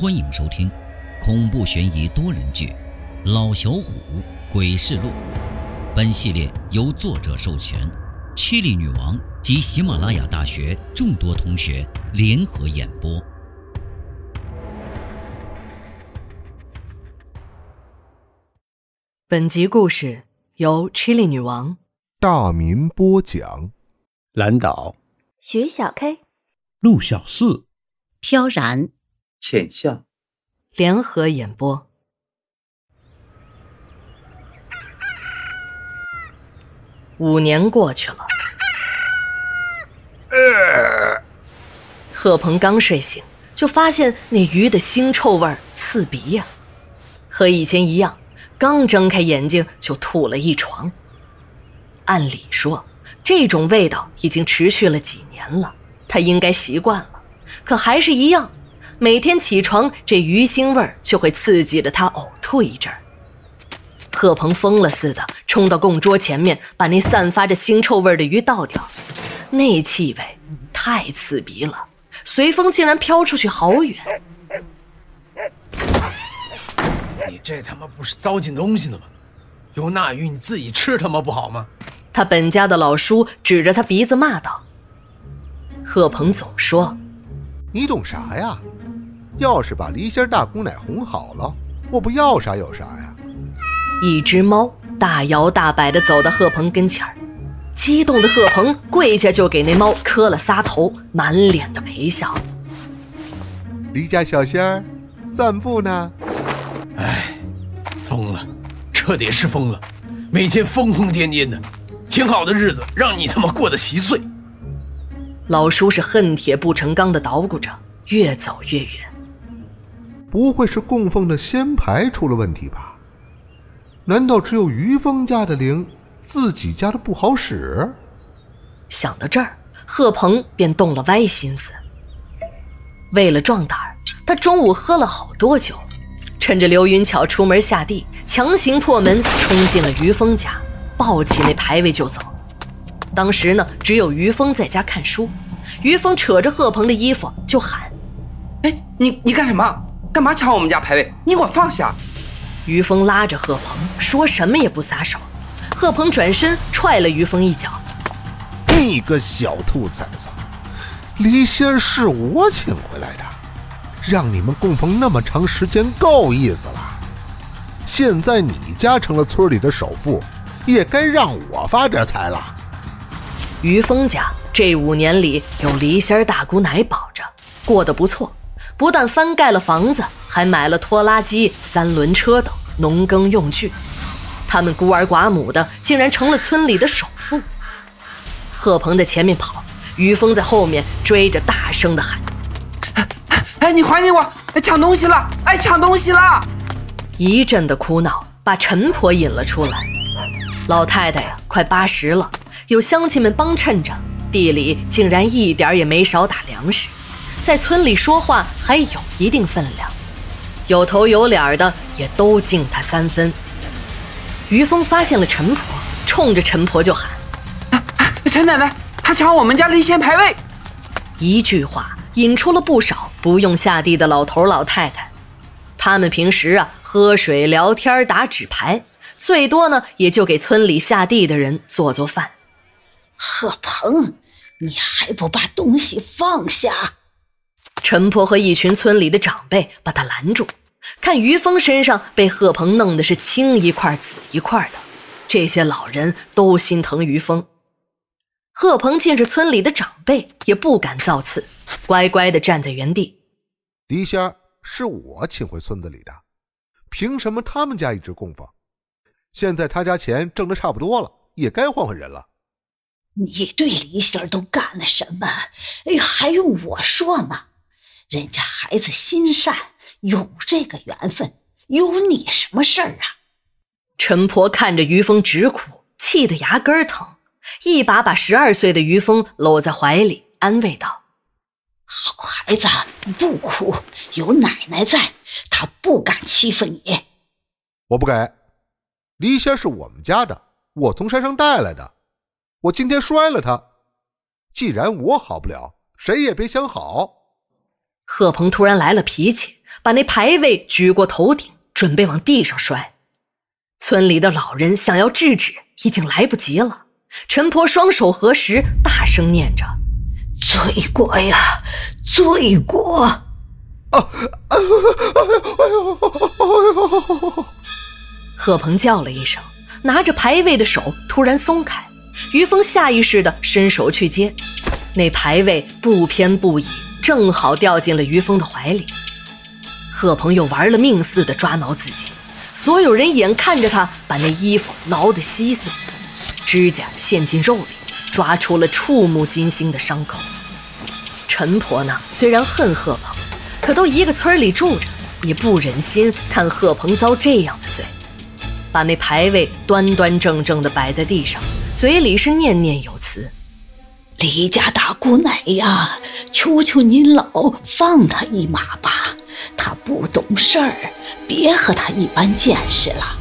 欢迎收听恐怖悬疑多人剧《老小虎鬼事录》。本系列由作者授权，七里女王及喜马拉雅大学众多同学联合演播。本集故事由 Chili 女王大民播讲，蓝岛、徐小 K、陆小四、飘然浅笑。联合演播。五年过去了，贺鹏刚睡醒，就发现那鱼的腥臭味刺鼻呀，和以前一样，刚睁开眼睛就吐了一床。按理说，这种味道已经持续了几年了，他应该习惯了，可还是一样，每天起床这鱼腥味儿就会刺激着他呕吐一阵儿。贺鹏疯了似的冲到供桌前面，把那散发着腥臭味的鱼倒掉。那气味太刺鼻了，随风竟然飘出去好远。你这他妈不是糟践东西呢吗？有那鱼你自己吃他妈不好吗？他本家的老叔指着他鼻子骂道：“贺鹏总说，你懂啥呀？要是把离仙大姑奶哄好了，我不要啥有啥呀。一只猫大摇大摆地走到贺鹏跟前儿，激动的贺鹏跪下就给那猫磕了仨头，满脸的陪笑。离家小仙儿，散步呢？哎，疯了，彻底是疯了，每天疯疯癫癫的，挺好的日子让你他妈过得稀碎。老叔是恨铁不成钢的捣鼓着，越走越远。不会是供奉的仙牌出了问题吧？难道只有于峰家的灵，自己家的不好使？想到这儿，贺鹏便动了歪心思。为了壮胆儿，他中午喝了好多酒，趁着刘云巧出门下地，强行破门冲进了于峰家，抱起那牌位就走。当时呢，只有于峰在家看书。于峰扯着贺鹏的衣服就喊：“哎，你你干什么？干嘛抢我们家牌位？你给我放下！”于峰拉着贺鹏，说什么也不撒手。贺鹏转身踹了于峰一脚：“你个小兔崽子！离仙是我请回来的，让你们供奉那么长时间够意思了。现在你家成了村里的首富，也该让我发点财了。”于峰家这五年里有离仙大姑奶保着，过得不错。不但翻盖了房子，还买了拖拉机、三轮车等农耕用具。他们孤儿寡母的，竟然成了村里的首富。贺鹏在前面跑，于峰在后面追着，大声的喊：“哎，你还给我！抢东西了！哎，抢东西了！”一阵的哭闹把陈婆引了出来。老太太呀，快八十了，有乡亲们帮衬着，地里竟然一点也没少打粮食。在村里说话还有一定分量，有头有脸的也都敬他三分。于峰发现了陈婆，冲着陈婆就喊：“啊啊陈奶奶，他抢我们家离仙牌位！”一句话引出了不少不用下地的老头老太太。他们平时啊喝水聊天打纸牌，最多呢也就给村里下地的人做做饭。贺鹏，你还不把东西放下？陈婆和一群村里的长辈把他拦住，看于峰身上被贺鹏弄的是青一块紫一块的，这些老人都心疼于峰。贺鹏见是村里的长辈，也不敢造次，乖乖地站在原地。离仙是我请回村子里的，凭什么他们家一直供奉？现在他家钱挣得差不多了，也该换换人了。你对离仙都干了什么？哎，还用我说吗？人家孩子心善，有这个缘分，有你什么事儿啊？陈婆看着于峰直哭，气得牙根疼，一把把十二岁的于峰搂在怀里，安慰道：“好孩子，不哭，有奶奶在，他不敢欺负你。”我不给，梨仙是我们家的，我从山上带来的，我今天摔了他。既然我好不了，谁也别想好。贺鹏突然来了脾气，把那牌位举过头顶，准备往地上摔。村里的老人想要制止，已经来不及了。陈婆双手合十，大声念着：“罪过呀，罪过！”啊啊！哎呦！哎呦！贺鹏叫了一声，拿着牌位的手突然松开。于峰下意识地伸手去接，那牌位不偏不倚，正好掉进了于峰的怀里。贺鹏又玩了命似的抓挠自己，所有人眼看着他把那衣服挠得稀碎，指甲陷进肉里，抓出了触目惊心的伤口。陈婆呢，虽然恨贺鹏，可都一个村里住着，也不忍心看贺鹏遭这样的罪，把那牌位端端正正地摆在地上。嘴里是念念有：“李家大姑奶呀，求求您老放他一马吧，他不懂事儿，别和他一般见识了。”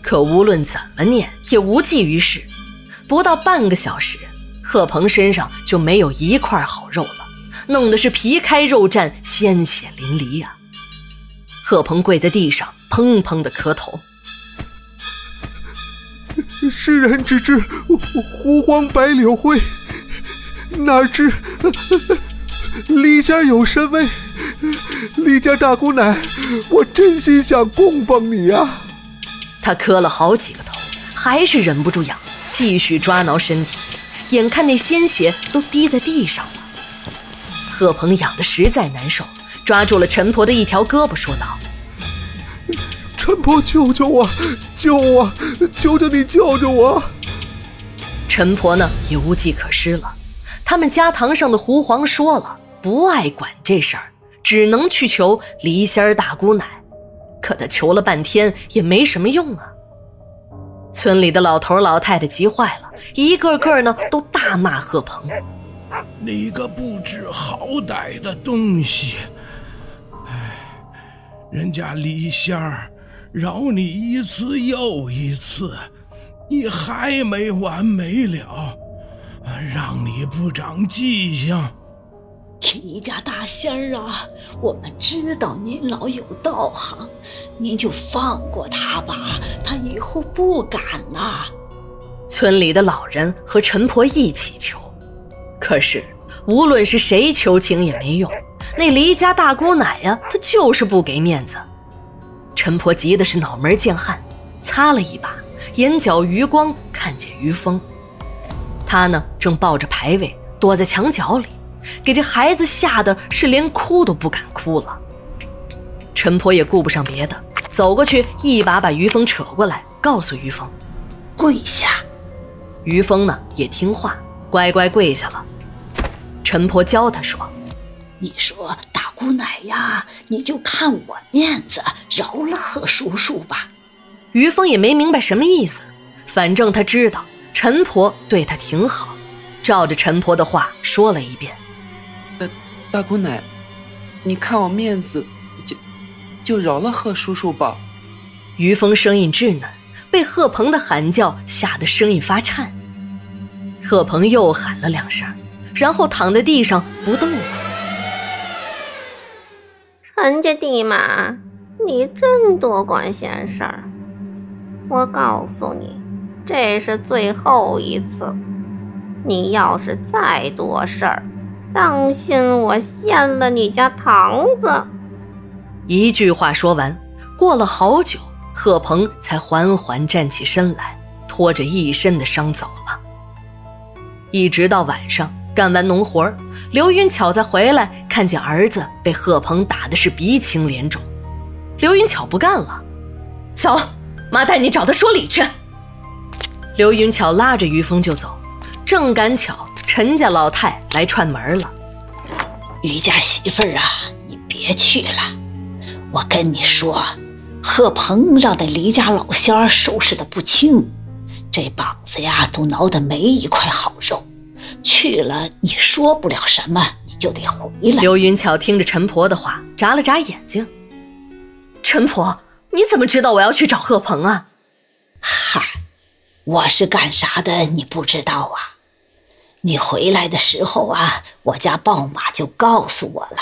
可无论怎么念，也无济于事。不到半个小时，贺鹏身上就没有一块好肉了，弄得是皮开肉绽，鲜血淋漓呀。贺鹏跪在地上，砰砰的磕头。世人只知胡黄白柳灰，哪知李家有神威？李家大姑奶，我真心想供奉你呀！他磕了好几个头，还是忍不住痒，继续抓挠身体。眼看那鲜血都滴在地上了，贺鹏痒得实在难受，抓住了陈婆的一条胳膊，说道。陈婆，救救我！救我！求求你救救我！陈婆呢，也无计可施了。他们家堂上的狐皇说了，不爱管这事儿，只能去求梨仙大姑奶。可他求了半天，也没什么用啊。村里的老头老太太急坏了，一个个呢都大骂贺鹏：“你个不知好歹的东西！哎，人家李仙儿……”饶你一次又一次，你还没完没了，让你不长记性。李家大仙儿啊，我们知道您老有道行，您就放过他吧，他以后不敢了。村里的老人和陈婆一起求，可是无论是谁求情也没用，那黎家大姑奶呀，她就是不给面子。陈婆急的是脑门见汗，擦了一把，眼角余光看见于峰，他呢正抱着牌位躲在墙角里，给这孩子吓得是连哭都不敢哭了。陈婆也顾不上别的，走过去一把把于峰扯过来，告诉于峰：“跪下。”于峰呢也听话，乖乖跪下了。陈婆教他说：“你说大。”姑奶呀，你就看我面子，饶了贺叔叔吧。于峰也没明白什么意思，反正他知道陈婆对他挺好，照着陈婆的话说了一遍。大大姑奶，你看我面子，就就饶了贺叔叔吧。于峰声音稚嫩，被贺鹏的喊叫吓得声音发颤。贺鹏又喊了两声，然后躺在地上不动了。陈家弟马，你真多管闲事儿！我告诉你，这是最后一次。你要是再多事儿，当心我掀了你家堂子！一句话说完，过了好久，贺鹏才缓缓站起身来，拖着一身的伤走了。一直到晚上。干完农活刘云巧再回来，看见儿子被贺鹏打的是鼻青脸肿。刘云巧不干了，走，妈带你找他说理去。刘云巧拉着于峰就走，正赶巧陈家老太来串门了。于家媳妇儿啊，你别去了，我跟你说，贺鹏让那黎家老仙儿收拾的不轻，这膀子呀都挠得没一块好肉。去了，你说不了什么，你就得回来。刘云巧听着陈婆的话，眨了眨眼睛。陈婆，你怎么知道我要去找贺鹏啊？嗨，我是干啥的，你不知道啊？你回来的时候啊，我家豹马就告诉我了，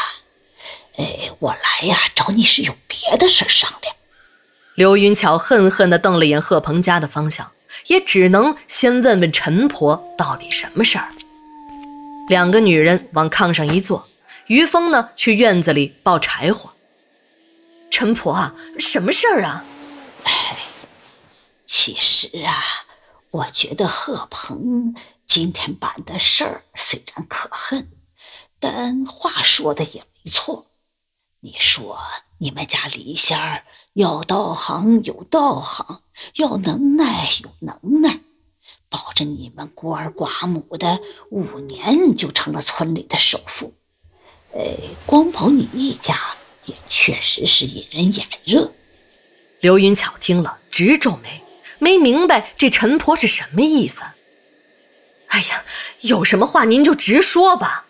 哎，我来呀，找你是有别的事商量。刘云巧恨恨地瞪了眼贺鹏家的方向，也只能先问问陈婆到底什么事儿。两个女人往炕上一坐，于峰呢去院子里抱柴火。陈婆啊，什么事儿啊？哎，其实啊，我觉得贺鹏今天办的事儿虽然可恨，但话说的也没错。你说你们家李仙儿要道行有道行，要能耐有能耐，保着你们孤儿寡母的五年就成了村里的首富。呃，光保你一家也确实是引人眼热。刘云巧听了直皱眉，没明白这陈婆是什么意思。哎呀，有什么话您就直说吧。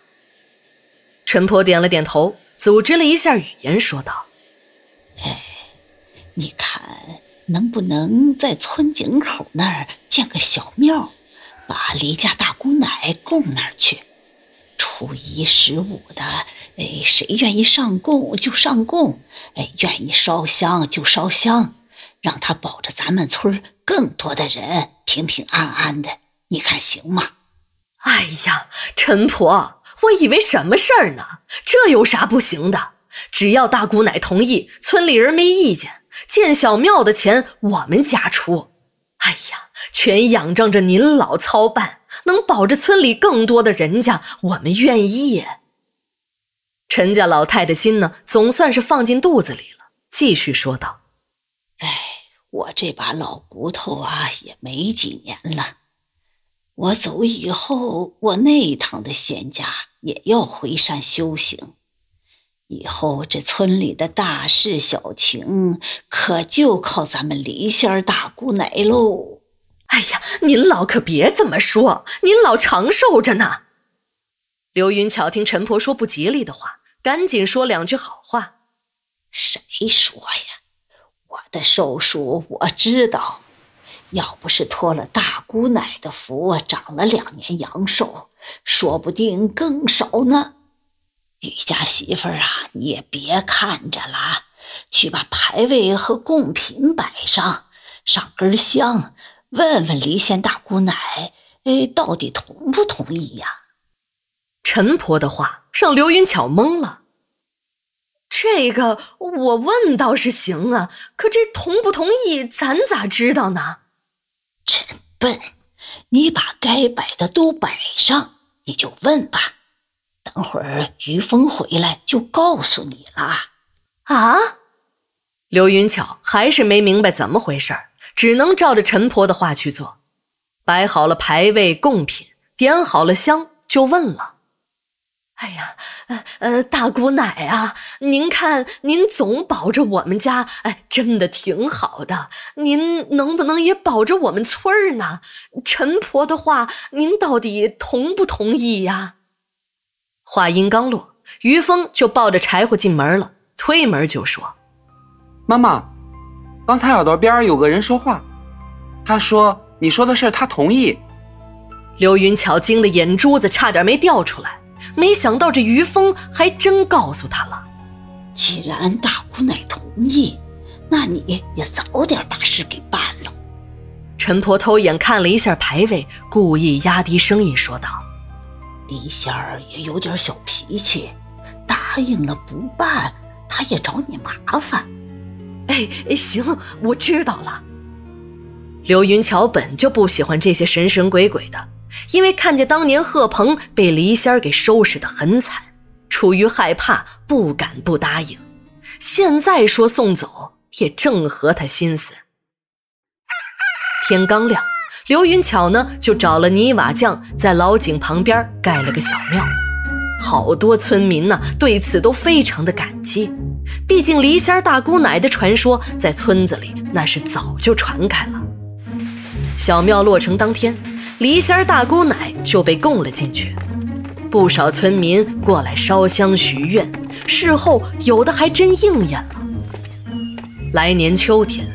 陈婆点了点头。组织了一下语言，说道：“哎，你看能不能在村井口那儿建个小庙，把离家大姑奶供那儿去？初一十五的，哎，谁愿意上供就上供，哎，愿意烧香就烧香，让他保着咱们村更多的人平平安安的，你看行吗？”哎呀，陈婆。我以为什么事儿呢？这有啥不行的？只要大姑奶同意，村里人没意见，建小庙的钱我们家出。哎呀，全仰仗着您老操办，能保着村里更多的人家，我们愿意。陈家老太太心呢，总算是放进肚子里了，继续说道：“哎，我这把老骨头啊，也没几年了。我走以后，我那一趟的仙家。”也要回山修行，以后这村里的大事小情，可就靠咱们离仙大姑奶喽。哎呀，您老可别这么说，您老长寿着呢。刘云巧听陈婆说不吉利的话，赶紧说两句好话。谁说呀？的寿数我知道。要不是托了大姑奶的福，长了两年阳寿，说不定更少呢。余家媳妇儿啊，你也别看着了，去把牌位和贡品摆上，上根香，问问离仙大姑奶，哎，到底同不同意呀？陈婆的话让刘云巧懵了。这个我问倒是行啊，可这同不同意，咱咋知道呢？真笨！你把该摆的都摆上，你就问吧。等会儿于峰回来就告诉你了。啊！刘云巧还是没明白怎么回事只能照着陈婆的话去做。摆好了牌位贡品，点好了香，就问了。哎呀，呃呃，大姑奶啊，您看您总保着我们家，哎，真的挺好的。您能不能也保着我们村儿呢？陈婆的话，您到底同不同意呀？话音刚落，于峰就抱着柴火进门了，推门就说：“妈妈，刚才耳朵边有个人说话，他说你说的事他同意。”刘云巧惊得眼珠子差点没掉出来。没想到这于峰还真告诉他了。既然大姑奶同意，那你也早点把事给办了。陈婆偷眼看了一下牌位，故意压低声音说道：“李仙儿也有点小脾气，答应了不办，她也找你麻烦。”哎哎，行，我知道了。刘云桥本就不喜欢这些神神鬼鬼的。因为看见当年贺鹏被黎仙儿给收拾得很惨，出于害怕，不敢不答应。现在说送走，也正合他心思。天刚亮，刘云巧呢就找了泥瓦匠，在老井旁边盖了个小庙。好多村民呢对此都非常的感激，毕竟黎仙儿大姑奶的传说在村子里那是早就传开了。小庙落成当天。梨仙大姑奶就被供了进去，不少村民过来烧香许愿，事后有的还真应验了。来年秋天，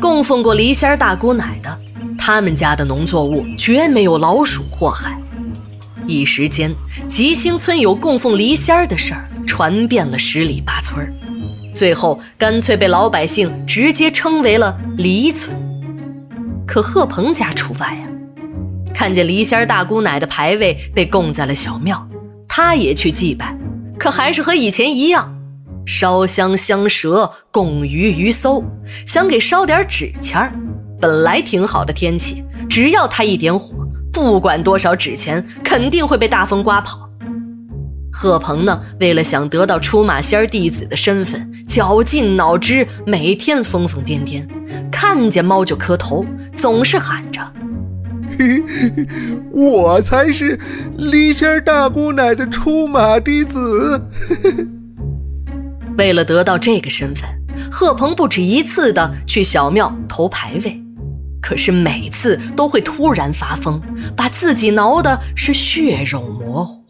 供奉过梨仙大姑奶的，他们家的农作物绝没有老鼠祸害。一时间，吉星村有供奉梨仙的事儿传。遍了十里八村，最后干脆被老百姓直接称为了黎村。可贺鹏家除外呀，看见黎仙大姑奶的牌位被供在了小庙，他也去祭拜，可还是和以前一样，烧香香蛇，供鱼鱼馊，想给烧点纸钱儿。本来挺好的天气，只要他一点火，不管多少纸钱，肯定会被大风刮跑。贺鹏呢，为了想得到出马仙弟子的身份，绞尽脑汁，每天疯疯癫癫，看见猫就磕头，总是喊着：“ 我才是离仙大姑奶的出马弟子。”为了得到这个身份，贺鹏不止一次的去小庙投牌位。可是每次都会突然发疯，把自己挠的是血肉模糊。